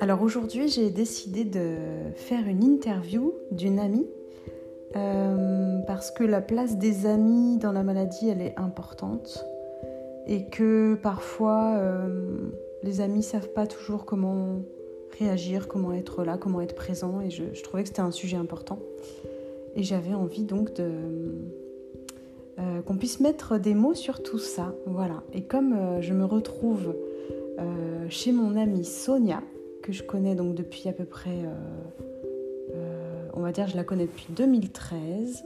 Alors aujourd'hui, j'ai décidé de faire une interview d'une amie euh, parce que la place des amis dans la maladie, elle est importante et que parfois euh, les amis savent pas toujours comment réagir, comment être là, comment être présent et je, trouvais que c'était un sujet important et j'avais envie donc de euh, qu'on puisse mettre des mots sur tout ça, voilà. Et comme je me retrouve chez mon amie Sonia, je connais donc depuis à peu près, euh, euh, on va dire, je la connais depuis 2013.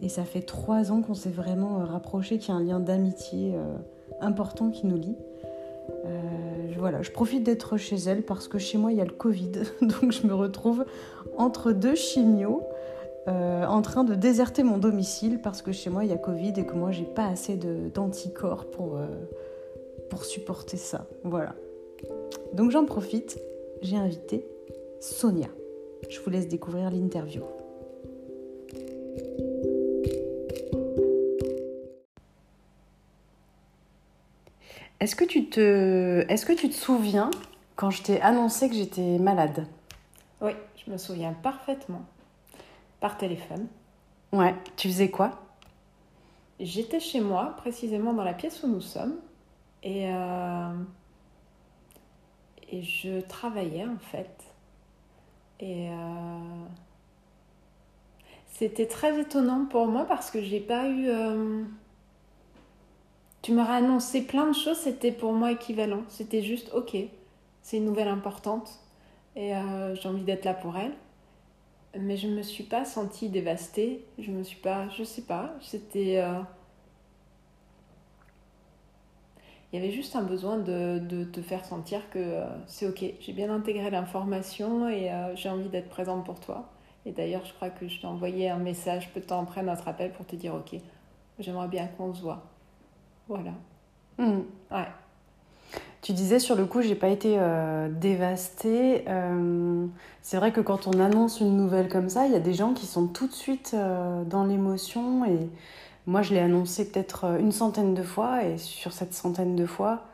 Et ça fait trois ans qu'on s'est vraiment euh, rapprochés, qu'il y a un lien d'amitié important qui nous lie. voilà, je profite d'être chez elle parce que chez moi il y a le Covid, donc je me retrouve entre deux chimios, en train de déserter mon domicile parce que chez moi il y a Covid et que moi j'ai pas assez d'anticorps pour, pour supporter ça. Voilà. Donc j'en profite j'ai invité Sonia. Je vous laisse découvrir l'interview. Est-ce que, tu te... Est-ce que tu te souviens quand je t'ai annoncé que j'étais malade? Oui, je me souviens parfaitement. Par téléphone. Ouais, tu faisais quoi? J'étais chez moi, précisément dans la pièce où nous sommes. Et euh, et je travaillais en fait. Et euh, c'était très étonnant pour moi parce que j'ai pas eu. Euh, tu m'aurais annoncé plein de choses, c'était pour moi équivalent. C'était juste ok, c'est une nouvelle importante et euh, j'ai envie d'être là pour elle. Mais je me suis pas sentie dévastée. Je me suis pas, je sais pas. C'était il y avait juste un besoin de, de te faire sentir que euh, c'est ok, j'ai bien intégré l'information et euh, j'ai envie d'être présente pour toi. Et d'ailleurs, je crois que je t'ai envoyé un message peu de temps après notre appel pour te dire ok, j'aimerais bien qu'on se voit. Voilà. Hmm. Ouais. Tu disais sur le coup, j'ai pas été euh, dévastée. c'est vrai que quand on annonce une nouvelle comme ça, il y a des gens qui sont tout de suite dans l'émotion et moi, je l'ai annoncé peut-être euh, une centaine de fois, et sur cette centaine de fois,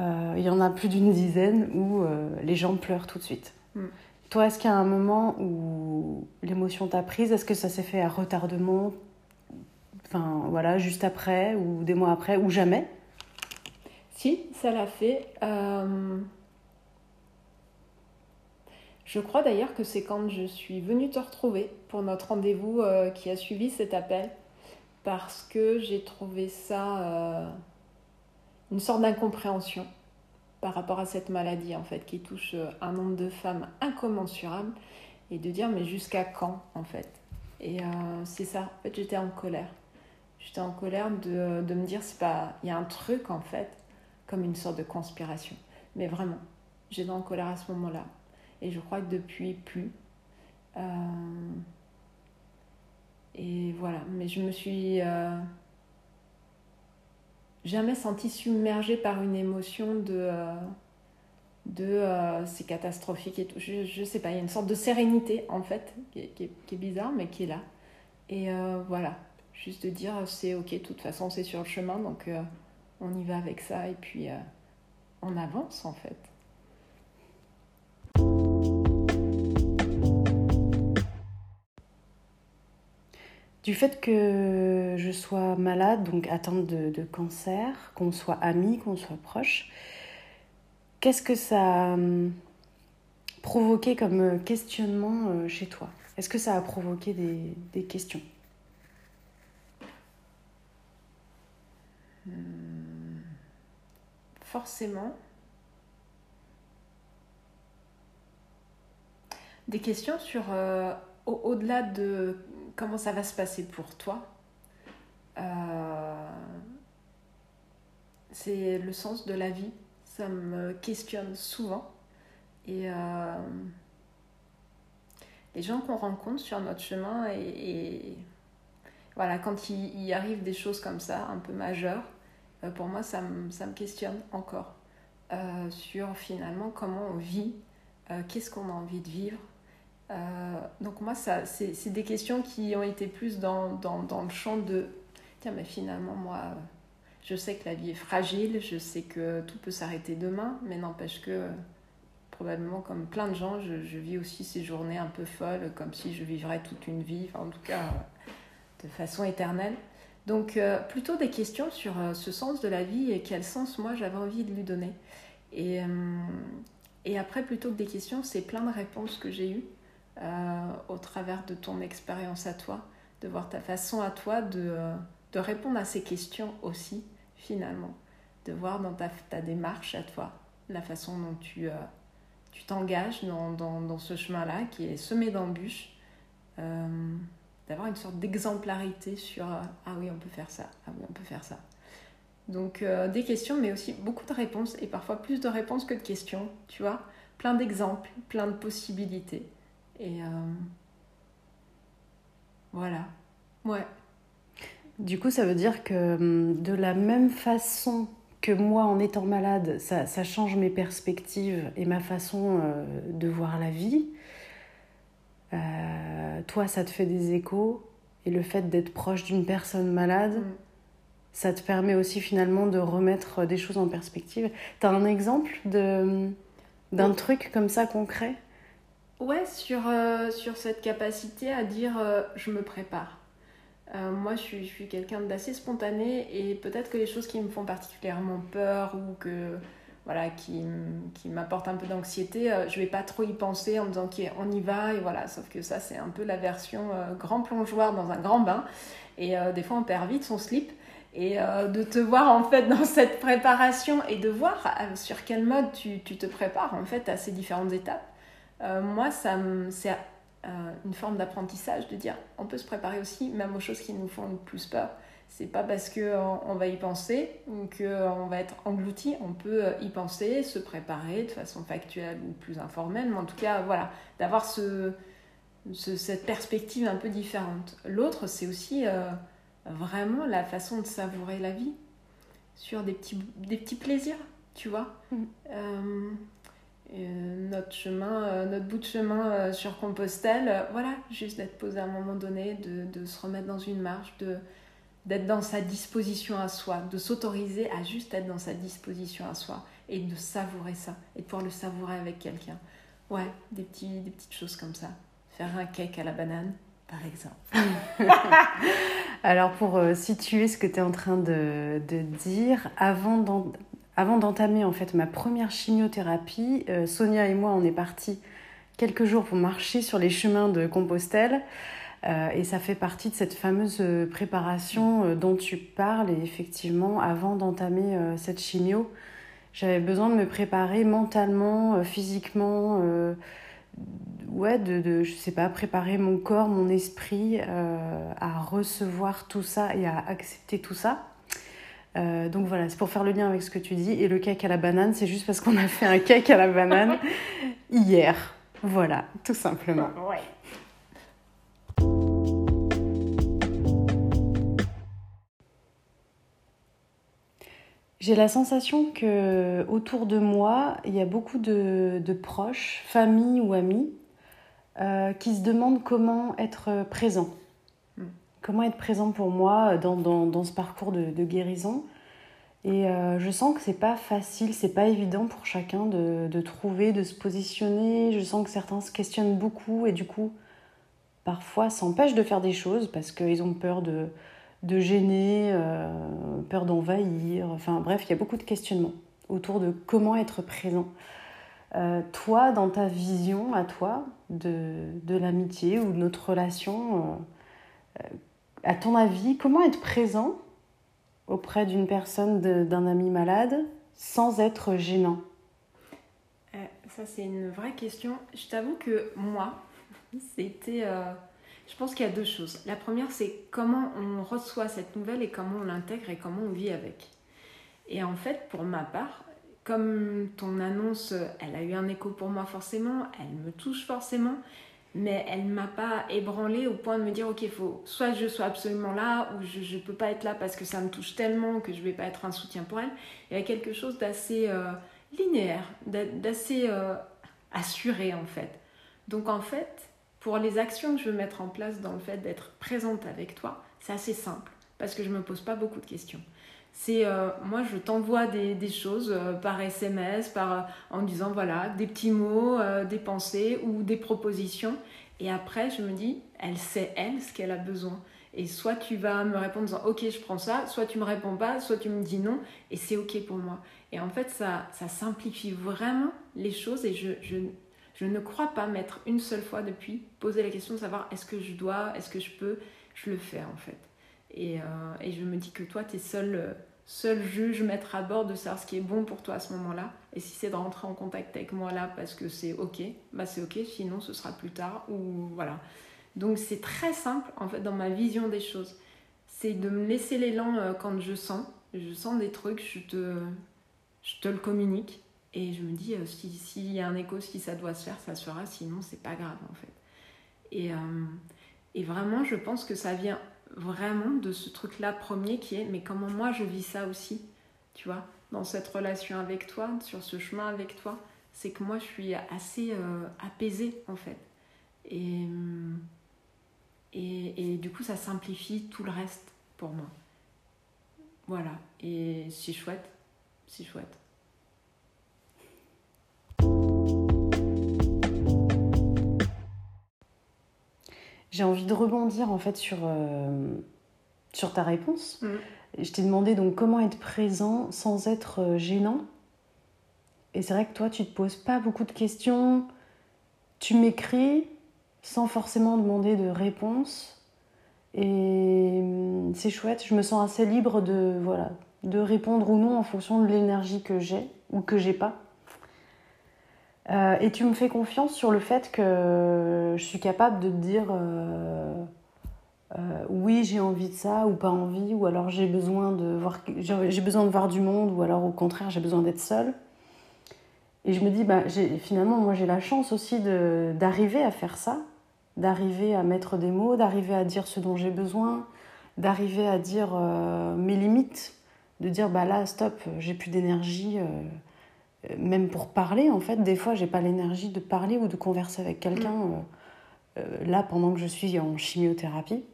euh, il y en a plus d'une dizaine où euh, les gens pleurent tout de suite. Mm. Toi, est-ce qu'il y a un moment où l'émotion t'a prise? Est-ce que ça s'est fait à retardement? Enfin, voilà, juste après, ou des mois après, ou jamais? Si, ça l'a fait. Je crois d'ailleurs que c'est quand je suis venue te retrouver pour notre rendez-vous qui a suivi cet appel parce que j'ai trouvé ça euh, une sorte d'incompréhension par rapport à cette maladie en fait qui touche euh, un nombre de femmes incommensurable et de dire mais jusqu'à quand en fait? Et euh, c'est ça. En fait j'étais en colère. J'étais en colère de, de me dire c'est pas il y a un truc en fait comme une sorte de conspiration. Mais vraiment j'étais en colère à ce moment là et je crois que depuis plus et voilà, mais je me suis euh, jamais sentie submergée par une émotion de, euh, de euh, c'est catastrophique et tout. Je, je sais pas, il y a une sorte de sérénité en fait, qui est, qui est, bizarre, mais qui est là. Et voilà, juste de dire c'est ok, de toute façon c'est sur le chemin, donc on y va avec ça et puis on avance en fait. Du fait que je sois malade, donc atteinte de, cancer, qu'on soit amis, qu'on soit proches, qu'est-ce que ça a hum, provoqué comme questionnement euh, chez toi? Est-ce que ça a provoqué des, questions? Hmm. Forcément. Des questions sur, euh, au-delà de comment ça va se passer pour toi euh, C'est le sens de la vie. Ça me questionne souvent. Et euh, les gens qu'on rencontre sur notre chemin, et, voilà, quand il, arrive des choses comme ça, un peu majeures, euh, pour moi, ça me, ça me questionne encore sur finalement comment on vit, qu'est-ce qu'on a envie de vivre, euh, donc moi, ça, c'est, des questions qui ont été plus dans, dans, dans, le champ de, tiens, mais finalement, moi, je sais que la vie est fragile, je sais que tout peut s'arrêter demain, mais n'empêche que probablement comme plein de gens, je, je, vis aussi ces journées un peu folles, comme si je vivrais toute une vie, en tout cas de façon éternelle. Donc euh, plutôt des questions sur euh, ce sens de la vie et quel sens moi j'avais envie de lui donner. Et, et après plutôt que des questions, c'est plein de réponses que j'ai eues au travers de ton expérience à toi, de voir ta façon à toi de, de répondre à ces questions aussi finalement, de voir dans ta, ta démarche à toi la façon dont tu tu t'engages dans, dans, dans, ce chemin-là qui est semé d'embûches d'avoir une sorte d'exemplarité sur euh, ah oui on peut faire ça ah oui on peut faire ça. Donc euh, des questions mais aussi beaucoup de réponses et parfois plus de réponses que de questions tu vois. Plein d'exemples plein de possibilités et euh, voilà ouais du coup ça veut dire que hum, de la même façon que moi, en étant malade, ça, ça change mes perspectives et ma façon de voir la vie. Euh, toi, ça te fait des échos. Et le fait d'être proche d'une personne malade, mm. ça te permet aussi finalement de remettre des choses en perspective. Tu as un exemple de, d'un truc comme ça concret? Ouais, sur, euh, sur cette capacité à dire euh, je me prépare. moi, je suis, quelqu'un d'assez spontané et peut-être que les choses qui me font particulièrement peur ou que voilà, qui, qui m'apporte un peu d'anxiété, euh, je vais pas trop y penser en me disant qu'on y va et voilà. Sauf que ça, c'est un peu la version euh, grand plongeoir dans un grand bain. Et euh, des fois, on perd vite son slip. Et de te voir en fait dans cette préparation et de voir sur quel mode tu, tu, te prépares en fait à ces différentes étapes. Moi, ça c'est une forme d'apprentissage de dire on peut se préparer aussi même aux choses qui nous font le plus peur. C'est pas parce qu'on va y penser ou qu'on va être englouti, on peut y penser, se préparer de façon factuelle ou plus informelle, mais en tout cas, voilà, d'avoir ce, cette perspective un peu différente. L'autre, c'est aussi euh, vraiment la façon de savourer la vie sur des petits, des petits plaisirs, tu vois. Mm. Euh, euh, notre chemin, notre bout de chemin sur Compostelle, voilà, juste d'être posé à un moment donné, de, se remettre dans une marche, de d'être dans sa disposition à soi, de s'autoriser à juste être dans sa disposition à soi et de savourer ça et de pouvoir le savourer avec quelqu'un. Ouais, des, petits, des petites choses comme ça. Faire un cake à la banane, par exemple. Alors pour euh, situer ce que tu es en train de, de dire, avant d'entamer en fait ma première chimiothérapie, euh, Sonia et moi on est partis quelques jours pour marcher sur les chemins de Compostelle. Euh, et ça fait partie de cette fameuse euh, préparation dont tu parles. Et effectivement, avant d'entamer cette chimio, j'avais besoin de me préparer mentalement, physiquement, ouais, de, de, je sais pas, préparer mon corps, mon esprit à recevoir tout ça et à accepter tout ça. Donc voilà, c'est pour faire le lien avec ce que tu dis. Et le cake à la banane, c'est juste parce qu'on a fait un cake à la banane hier. Voilà, tout simplement. Ouais. J'ai la sensation que autour de moi, il y a beaucoup de, proches, familles ou amis, euh, qui se demandent comment être présent. Comment être présent pour moi dans, dans, ce parcours de, guérison. Et euh, je sens que c'est pas facile, c'est pas évident pour chacun de, trouver, de se positionner. Je sens que certains se questionnent beaucoup et du coup, parfois s'empêchent de faire des choses parce qu'ils ont peur de, gêner, euh, peur d'envahir. Enfin bref, il y a beaucoup de questionnements autour de comment être présent. Euh, toi, dans ta vision à toi de, l'amitié ou de notre relation, euh, à ton avis, comment être présent auprès d'une personne, d'un ami malade, sans être gênant Ça, c'est une vraie question. Je t'avoue que moi, c'était je pense qu'il y a deux choses. La première, c'est comment on reçoit cette nouvelle et comment on l'intègre et comment on vit avec. Et en fait, pour ma part, comme ton annonce, elle a eu un écho pour moi forcément, elle me touche forcément, mais elle m'a pas ébranlée au point de me dire, ok, faut soit je sois absolument là, ou je ne peux pas être là parce que ça me touche tellement que je vais pas être un soutien pour elle. Il y a quelque chose d'assez euh, linéaire, d'assez euh, assuré en fait. Donc en fait, pour les actions que je veux mettre en place dans le fait d'être présente avec toi, c'est assez simple parce que je me pose pas beaucoup de questions. C'est moi, je t'envoie des, des, choses par SMS, par, en disant voilà, des petits mots, des pensées ou des propositions. Et après, je me dis, elle sait, elle, ce qu'elle a besoin. Et soit tu vas me répondre en disant ok, je prends ça, soit tu me réponds pas, soit tu me dis non, et c'est ok pour moi. Et en fait, ça, ça simplifie vraiment les choses et je, je, je ne crois pas m'être une seule fois depuis posé la question de savoir est-ce que je dois, est-ce que je peux, je le fais en fait. Et, euh, et je me dis que toi, tu es seul, seul juge, maître à bord de savoir ce qui est bon pour toi à ce moment-là. Et si c'est de rentrer en contact avec moi là parce que c'est ok, bah c'est ok, sinon ce sera plus tard ou voilà. Donc c'est très simple en fait dans ma vision des choses. C'est de me laisser l'élan euh, quand je sens. Je sens des trucs, je te, je te le communique. Et je me dis, euh, s'il y a un écho, si ça doit se faire, ça se fera, sinon c'est pas grave en fait. Et, euh, et vraiment, je pense que ça vient vraiment de ce truc-là premier qui est, mais comment moi je vis ça aussi, tu vois, dans cette relation avec toi, sur ce chemin avec toi, c'est que moi je suis assez apaisée en fait. Et, et, du coup, ça simplifie tout le reste pour moi. Voilà. Et c'est chouette. C'est chouette. J'ai envie de rebondir en fait sur, euh, sur ta réponse. Mm. Je t'ai demandé donc comment être présent sans être euh, gênant. Et c'est vrai que toi, tu te poses pas beaucoup de questions. Tu m'écris, sans forcément demander de réponse. Et hum, c'est chouette, je me sens assez libre de, voilà, de répondre ou non en fonction de l'énergie que j'ai ou que j'ai pas. Euh, et tu me fais confiance sur le fait que je suis capable de te dire euh, euh, oui j'ai envie de ça ou pas envie ou alors j'ai besoin de voir besoin de voir du monde ou alors au contraire j'ai besoin d'être seule. Et je me dis bah finalement moi j'ai la chance aussi d'arriver à faire ça d'arriver à mettre des mots, d'arriver à dire ce dont j'ai besoin, d'arriver à dire mes limites, de dire bah là stop, j'ai plus d'énergie, même pour parler en fait. Des fois, j'ai pas l'énergie de parler ou de converser avec quelqu'un là pendant que je suis en chimiothérapie.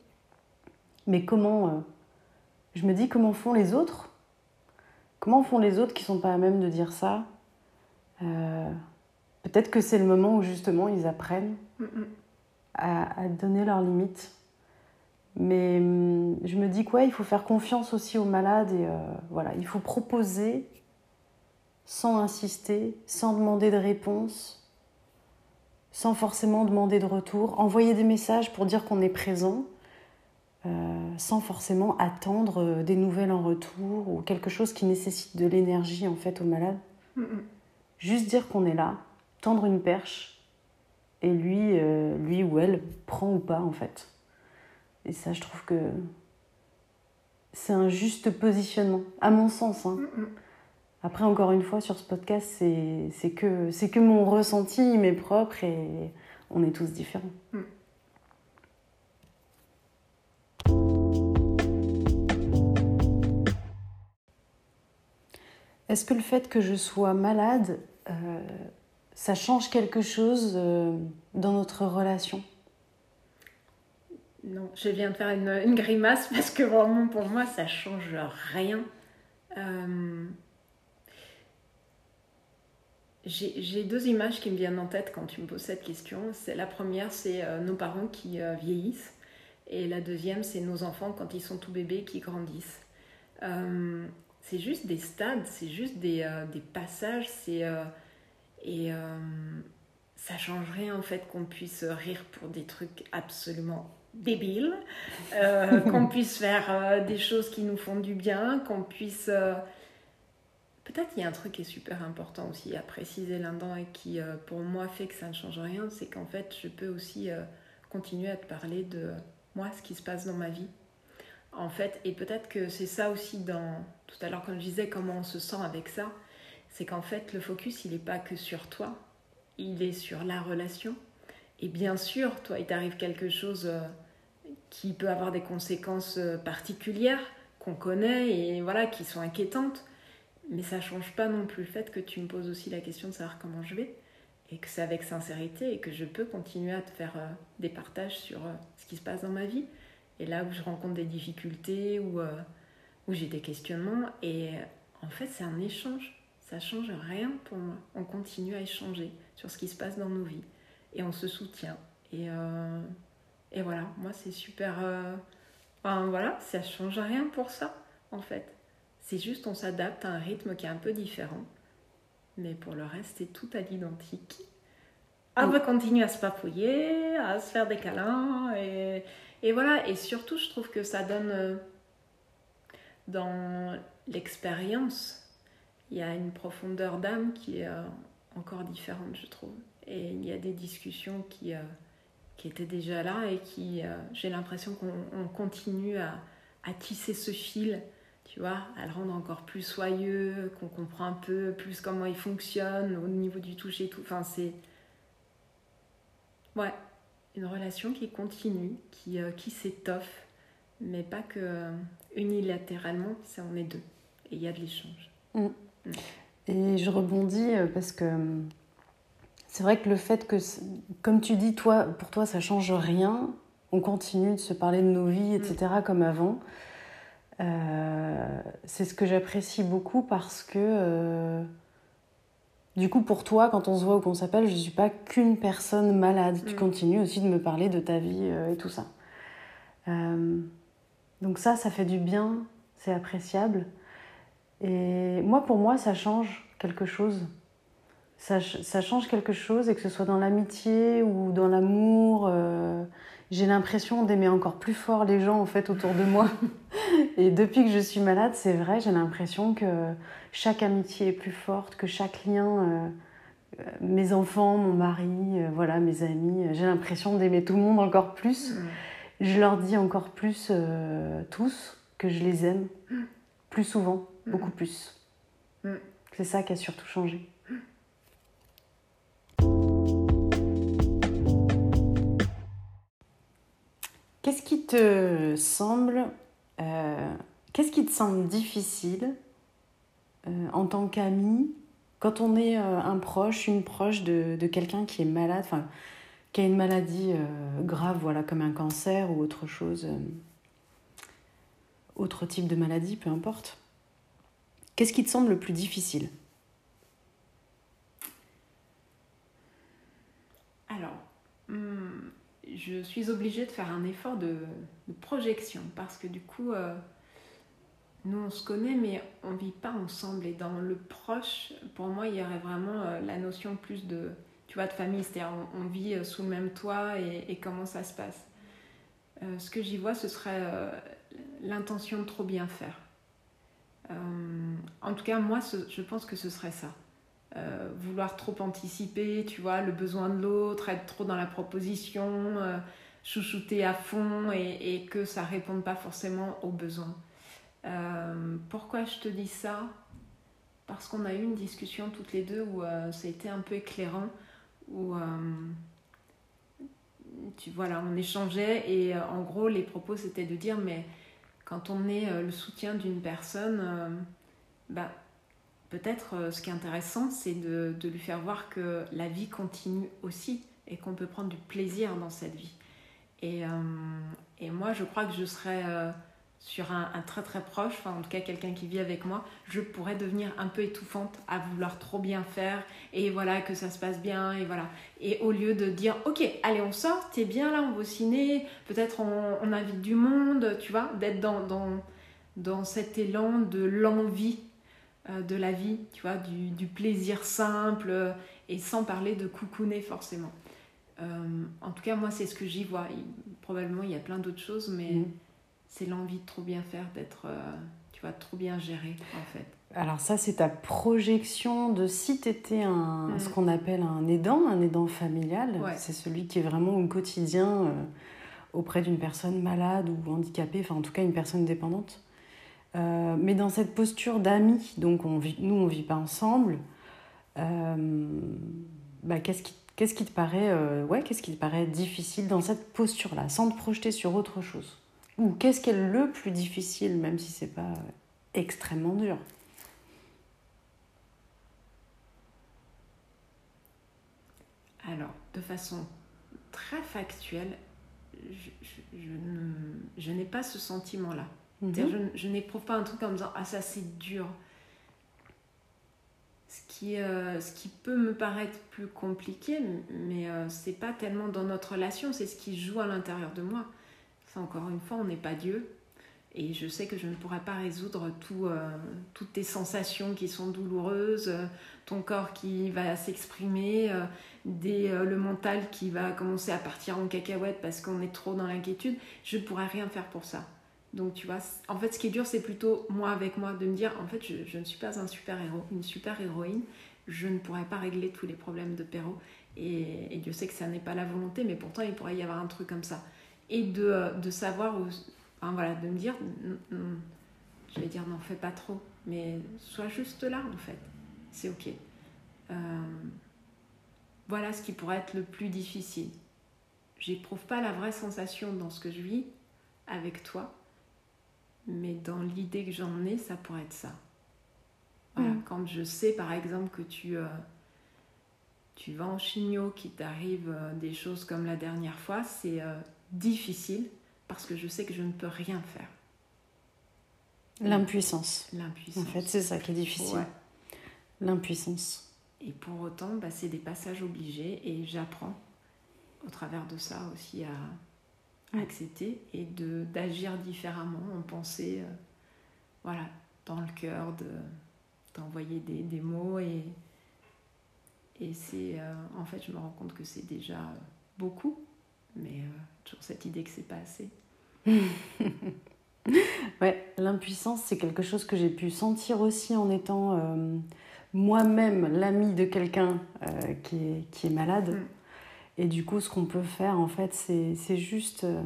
Mais comment, je me dis comment font les autres? Comment font les autres qui sont pas à même de dire ça? Peut-être que c'est le moment où justement ils apprennent. Mm, mm à, donner leurs limites. Mais je me dis quoi, il faut faire confiance aussi aux malades et euh, voilà, il faut proposer sans insister, sans demander de réponse, sans forcément demander de retour, envoyer des messages pour dire qu'on est présent, euh, sans forcément attendre euh, des nouvelles en retour ou quelque chose qui nécessite de l'énergie en fait aux malades. Juste dire qu'on est là, tendre une perche et lui, euh, lui ou elle prend ou pas en fait. Et ça, je trouve que c'est un juste positionnement, à mon sens. Hein. Mm. Après, encore une fois, sur ce podcast, c'est que, que mon ressenti m'est propre et on est tous différents. Mm. Est-ce que le fait que je sois malade euh, ça change quelque chose euh, dans notre relation? Non, je viens de faire une, grimace parce que vraiment pour moi ça change rien. Euh, j'ai deux images qui me viennent en tête quand tu me poses cette question. La première, c'est euh, nos parents qui vieillissent, et la deuxième, c'est nos enfants quand ils sont tout bébés qui grandissent. c'est juste des stades, c'est juste des, des passages, c'est et euh, ça change rien en fait qu'on puisse rire pour des trucs absolument débiles, euh, qu'on puisse faire euh, des choses qui nous font du bien, qu'on puisse... Peut-être qu'il y a un truc qui est super important aussi à préciser là-dedans et qui pour moi fait que ça ne change rien, c'est qu'en fait je peux aussi continuer à te parler de moi, ce qui se passe dans ma vie. En fait, et peut-être que c'est ça aussi dans tout à l'heure quand je disais comment on se sent avec ça, c'est qu'en fait le focus il n'est pas que sur toi, il est sur la relation. Et bien sûr, toi, il t'arrive quelque chose euh, qui peut avoir des conséquences euh, particulières qu'on connaît et voilà qui sont inquiétantes. Mais ça change pas non plus le fait que tu me poses aussi la question de savoir comment je vais et que c'est avec sincérité et que je peux continuer à te faire euh, des partages sur ce qui se passe dans ma vie. Et là où je rencontre des difficultés ou où j'ai des questionnements et en fait c'est un échange. Ça change rien pour moi. On continue à échanger sur ce qui se passe dans nos vies et on se soutient. Et, euh, et voilà, moi c'est super. Euh, enfin voilà, ça change rien pour ça en fait. C'est juste on s'adapte à un rythme qui est un peu différent. Mais pour le reste, c'est tout à l'identique. On va continuer à se papouiller, à se faire des câlins. Et, et voilà, et surtout, je trouve que ça donne euh, dans l'expérience, il y a une profondeur d'âme qui est encore différente, je trouve. Et il y a des discussions qui, euh, qui étaient déjà là et qui, euh, j'ai l'impression qu'on continue à, à, tisser ce fil, tu vois, à le rendre encore plus soyeux, qu'on comprend un peu plus comment il fonctionne au niveau du toucher et tout. Enfin, c'est. Ouais, une relation qui continue, qui, euh, qui s'étoffe, mais pas que unilatéralement, c'est on est deux. Et il y a de l'échange. Mm. Mm. Et je rebondis parce que c'est vrai que le fait que, comme tu dis, toi, pour toi, ça change rien. On continue de se parler de nos vies, etc., mm. comme avant. Euh, c'est ce que j'apprécie beaucoup parce que, euh, du coup, pour toi, quand on se voit ou qu'on s'appelle, je ne suis pas qu'une personne malade. Tu mm. continues aussi de me parler de ta vie euh, et tout ça. donc ça, ça fait du bien, c'est appréciable. Et moi, pour moi, ça change quelque chose ça, ça, change quelque chose et que ce soit dans l'amitié ou dans l'amour, j'ai l'impression d'aimer encore plus fort les gens en fait autour de moi. et depuis que je suis malade, c'est vrai, j'ai l'impression que chaque amitié est plus forte, que chaque lien, euh, euh, mes enfants, mon mari, voilà, mes amis, j'ai l'impression d'aimer tout le monde encore plus. Mm. Je leur dis encore plus tous que je les aime plus souvent, mm. beaucoup plus. Mm. C'est ça qui a surtout changé. Qu'est-ce qui te semble, euh, qu'est-ce qui te semble difficile euh, en tant qu'ami quand on est euh, un proche, une proche de, quelqu'un qui est malade, enfin qui a une maladie grave, voilà, comme un cancer ou autre chose, autre type de maladie, peu importe. Qu'est-ce qui te semble le plus difficile? Alors, hmm, je suis obligée de faire un effort de, projection parce que du coup, euh, nous on se connaît mais on vit pas ensemble. Et dans le proche, pour moi, il y aurait vraiment euh, la notion plus de, tu vois, de famille, c'est-à-dire on, vit euh, sous le même toit et, comment ça se passe. ce que j'y vois, ce serait l'intention de trop bien faire. en tout cas, moi, je pense que ce serait ça. Euh, vouloir trop anticiper, tu vois, le besoin de l'autre, être trop dans la proposition, euh, chouchouter à fond et, que ça réponde pas forcément aux besoins. Euh, pourquoi je te dis ça? Parce qu'on a eu une discussion toutes les deux où ça a été un peu éclairant, où tu, voilà, on échangeait et en gros les propos c'était de dire mais quand on est le soutien d'une personne, bah, peut-être euh, ce qui est intéressant, c'est de, lui faire voir que la vie continue aussi et qu'on peut prendre du plaisir dans cette vie. Et, euh, moi, je crois que je serais euh, sur un, très très proche, enfin en tout cas quelqu'un qui vit avec moi, je pourrais devenir un peu étouffante à vouloir trop bien faire et voilà que ça se passe bien et voilà. Et au lieu de dire ok, allez on sort, t'es bien là, on va au ciné, peut-être on, invite du monde, tu vois, d'être dans, dans, dans cet élan de l'envie de la vie, tu vois, du, plaisir simple euh, et sans parler de coucouner forcément. Euh, en tout cas, moi, c'est ce que j'y vois. probablement, il y a plein d'autres choses, mais mm. c'est l'envie de trop bien faire, d'être, tu vois, trop bien géré, en fait. Alors ça, c'est ta projection de si tu étais un, mm. ce qu'on appelle un aidant, un aidant familial. C'est celui qui est vraiment au quotidien auprès d'une personne malade ou handicapée, enfin en tout cas une personne dépendante. Euh, mais dans cette posture d'amis, donc on nous on vit pas ensemble, euh, bah, qu'est-ce qui, qu'est-ce qui te paraît, euh, ouais, qu'est-ce qui te paraît difficile dans cette posture-là, sans te projeter sur autre chose? Ou qu'est-ce qui est le plus difficile, même si c'est pas extrêmement dur? Alors, de façon très factuelle, je n'ai pas ce sentiment-là Mhm. Je, je n'éprouve pas un truc en me disant Ah, ça c'est dur. Ce qui, euh, ce qui peut me paraître plus compliqué, mais euh, c'est pas tellement dans notre relation, c'est ce qui joue à l'intérieur de moi. Ça, encore une fois, on n'est pas Dieu. Et je sais que je ne pourrai pas résoudre tout, euh, toutes tes sensations qui sont douloureuses, ton corps qui va s'exprimer, le mental qui va commencer à partir en cacahuète parce qu'on est trop dans l'inquiétude. Je ne pourrai rien faire pour ça. Donc tu vois, en fait ce qui est dur c'est plutôt moi avec moi de me dire en fait je, ne suis pas un super héros, une super héroïne, je ne pourrais pas régler tous les problèmes de Perrault et, Dieu sait que ça n'est pas la volonté mais pourtant il pourrait y avoir un truc comme ça. Et de, de savoir, enfin, voilà, de me dire, je vais dire n'en fais pas trop, mais sois juste là en fait, c'est ok. Euh, voilà ce qui pourrait être le plus difficile. J'éprouve pas la vraie sensation dans ce que je vis avec toi, mais dans l'idée que j'en ai, ça pourrait être ça. Voilà, mm. Quand je sais par exemple que tu, euh, tu vas en chimio, qu'il t'arrive euh, des choses comme la dernière fois, c'est euh, difficile parce que je sais que je ne peux rien faire. L'impuissance. L'impuissance. En fait, c'est ça qui est difficile. L'impuissance. Et pour autant, bah, c'est des passages obligés et j'apprends au travers de ça aussi à, accepter et de d'agir différemment, en penser, euh, voilà, dans le cœur, de d'envoyer des, des, mots et et c'est euh, en fait je me rends compte que c'est déjà beaucoup, mais euh, toujours cette idée que c'est pas assez. ouais, l'impuissance c'est quelque chose que j'ai pu sentir aussi en étant moi-même l'ami de quelqu'un qui, est, qui est malade. Mm. Et du coup, ce qu'on peut faire, en fait, c'est juste euh,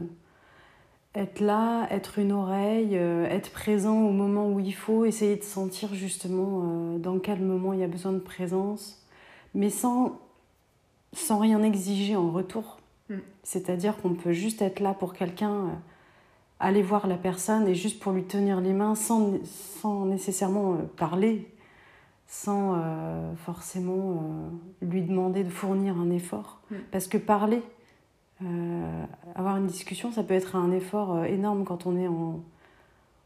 être là, être une oreille, euh, être présent au moment où il faut, essayer de sentir justement euh, dans quel moment il y a besoin de présence, mais sans, sans rien exiger en retour. Mm. C'est-à-dire qu'on peut juste être là pour quelqu'un, aller voir la personne et juste pour lui tenir les mains sans, sans nécessairement parler sans euh, forcément euh, lui demander de fournir un effort. Mm. Parce que parler, euh, avoir une discussion, ça peut être un effort énorme quand on est en,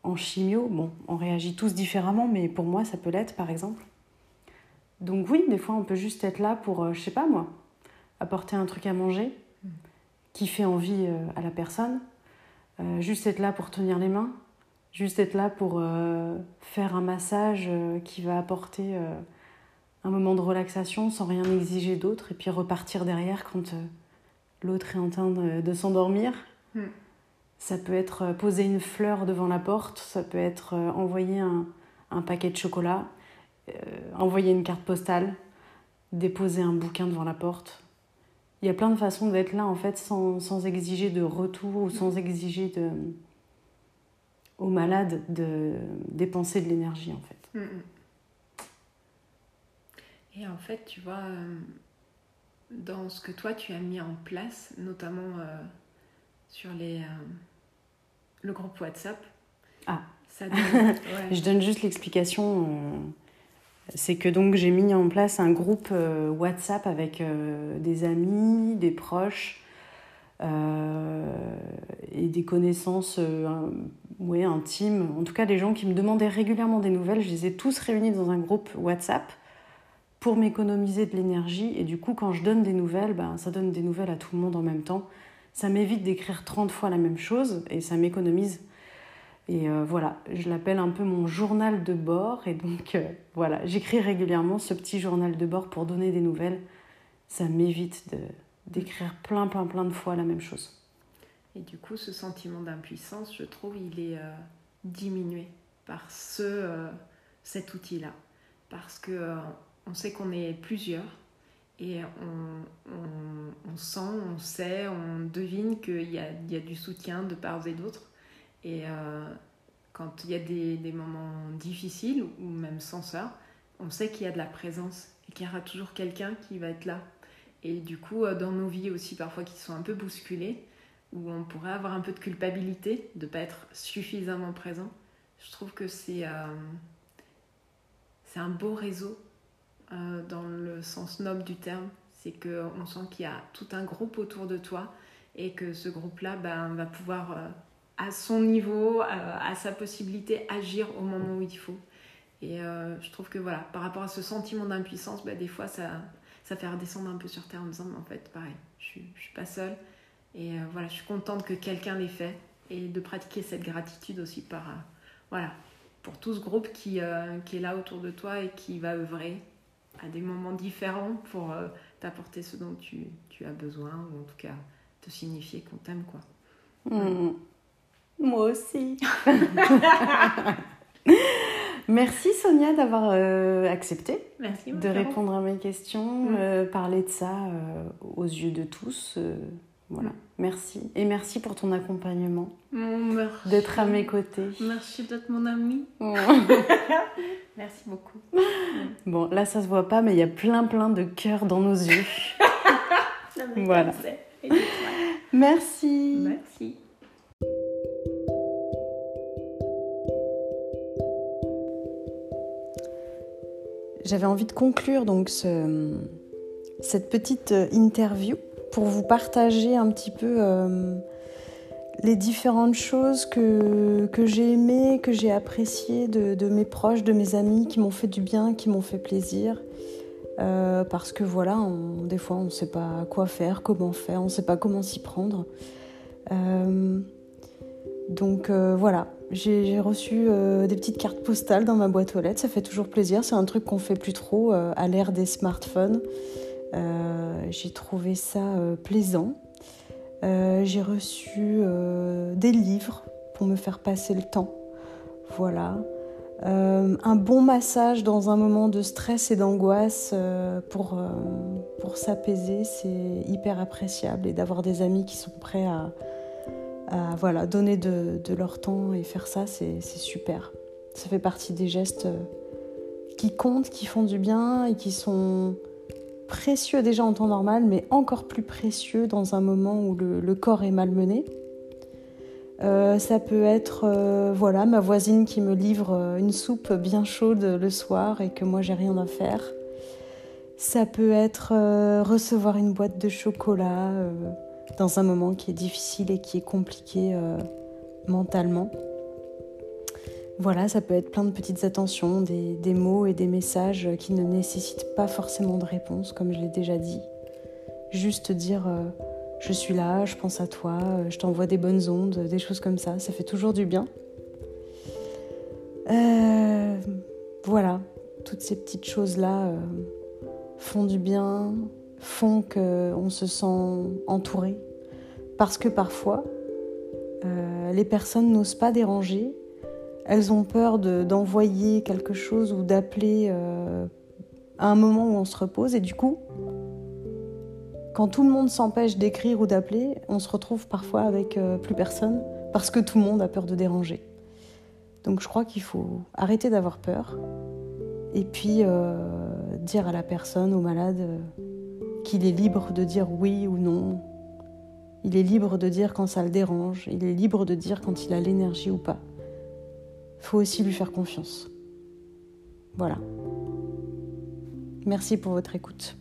en chimio. Bon, on réagit tous différemment, mais pour moi, ça peut l'être, par exemple. Donc oui, des fois, on peut juste être là pour, je sais pas moi, apporter un truc à manger mm. qui fait envie à la personne, juste être là pour tenir les mains, Juste être là pour euh, faire un massage euh, qui va apporter euh, un moment de relaxation sans rien exiger d'autre et puis repartir derrière quand l'autre est en train de, s'endormir. Hmm. Ça peut être poser une fleur devant la porte, ça peut être envoyer un, un, paquet de chocolat, envoyer une carte postale, déposer un bouquin devant la porte. Il y a plein de façons d'être là en fait sans, sans exiger de retour ou sans exiger de, aux malades de dépenser de l'énergie en fait. Mm, mm. Et en fait, tu vois, euh, dans ce que toi tu as mis en place, notamment euh, sur les, euh, le groupe WhatsApp. Ah, ça je donne juste l'explication. c'est que donc j'ai mis en place un groupe WhatsApp avec des amis, des proches, et des connaissances ouais, intimes. En tout cas, les gens qui me demandaient régulièrement des nouvelles, je les ai tous réunis dans un groupe WhatsApp pour m'économiser de l'énergie. Et du coup, quand je donne des nouvelles, ben, ça donne des nouvelles à tout le monde en même temps. Ça m'évite d'écrire 30 fois la même chose et ça m'économise. Et euh, voilà, je l'appelle un peu mon journal de bord. Et donc, euh, voilà, j'écris régulièrement ce petit journal de bord pour donner des nouvelles. Ça m'évite d'écrire plein, plein, plein de fois la même chose. Et du coup, ce sentiment d'impuissance, je trouve, il est euh, diminué par ce, euh, cet outil-là. Parce que euh, on sait qu'on est plusieurs et on, on, sent, on sait, on devine qu'il y a, y a, du soutien de part et d'autre. Et quand il y a des, des, moments difficiles ou même sans ça, on sait qu'il y a de la présence et qu'il y aura toujours quelqu'un qui va être là. Et du coup, dans nos vies aussi parfois qui sont un peu bousculées, où on pourrait avoir un peu de culpabilité de ne pas être suffisamment présent. Je trouve que c'est euh, un beau réseau euh, dans le sens noble du terme. C'est qu'on sent qu'il y a tout un groupe autour de toi et que ce groupe-là ben, va pouvoir euh, à son niveau, à, sa possibilité, agir au moment où il faut. Et je trouve que voilà, par rapport à ce sentiment d'impuissance, bah, des fois ça, ça fait redescendre un peu sur terre en disant, en fait, pareil, je ne suis pas seule. Et voilà, je suis contente que quelqu'un l'ait fait et de pratiquer cette gratitude aussi par, voilà, pour tout ce groupe qui, qui est là autour de toi et qui va œuvrer à des moments différents pour euh, t'apporter ce dont tu, tu, as besoin, ou en tout cas te signifier qu'on t'aime, quoi. Hmm. Moi aussi. Merci Sonia d'avoir euh, accepté Merci, de répondre à mes questions, mm. euh, parler de ça aux yeux de tous. voilà. Mm. Merci. Et merci pour ton accompagnement. D'être à mes côtés. Merci d'être mon ami. merci beaucoup. Bon, là, ça se voit pas, mais il y a plein, plein de cœurs dans nos yeux. voilà. Merci. Merci. J'avais envie de conclure donc ce, cette petite interview pour vous partager un petit peu euh, les différentes choses que, que j'ai aimées, que j'ai appréciées de, mes proches, de mes amis, qui m'ont fait du bien, qui m'ont fait plaisir. Euh, parce que voilà, des fois on ne sait pas quoi faire, comment faire, on ne sait pas comment s'y prendre. Euh, donc voilà, j'ai reçu des petites cartes postales dans ma boîte aux lettres, ça fait toujours plaisir, c'est un truc qu'on fait plus trop à l'ère des smartphones. Euh, j'ai trouvé ça euh, plaisant. Euh, j'ai reçu des livres pour me faire passer le temps. Voilà. un bon massage dans un moment de stress et d'angoisse pour, pour s'apaiser, c'est hyper appréciable. Et d'avoir des amis qui sont prêts à, voilà, donner de, leur temps et faire ça, c'est super. Ça fait partie des gestes qui comptent, qui font du bien et qui sont précieux déjà en temps normal, mais encore plus précieux dans un moment où le, corps est malmené. Euh, ça peut être euh, voilà ma voisine qui me livre euh, une soupe bien chaude le soir et que moi j'ai rien à faire. Ça peut être recevoir une boîte de chocolat dans un moment qui est difficile et qui est compliqué mentalement. Voilà, ça peut être plein de petites attentions, des, mots et des messages qui ne nécessitent pas forcément de réponse, comme je l'ai déjà dit. Juste dire euh, je suis là, je pense à toi, euh, je t'envoie des bonnes ondes, des choses comme ça, ça fait toujours du bien. Euh, voilà, toutes ces petites choses-là font du bien, font qu'on se sent entouré. Parce que parfois, les personnes n'osent pas déranger elles ont peur d'envoyer quelque chose ou d'appeler euh, à un moment où on se repose. Et du coup, quand tout le monde s'empêche d'écrire ou d'appeler, on se retrouve parfois avec euh, plus personne parce que tout le monde a peur de déranger. Donc je crois qu'il faut arrêter d'avoir peur et puis euh, dire à la personne, au malade, qu'il est libre de dire oui ou non. Il est libre de dire quand ça le dérange. Il est libre de dire quand il a l'énergie ou pas. Faut aussi lui faire confiance. Voilà. Merci pour votre écoute.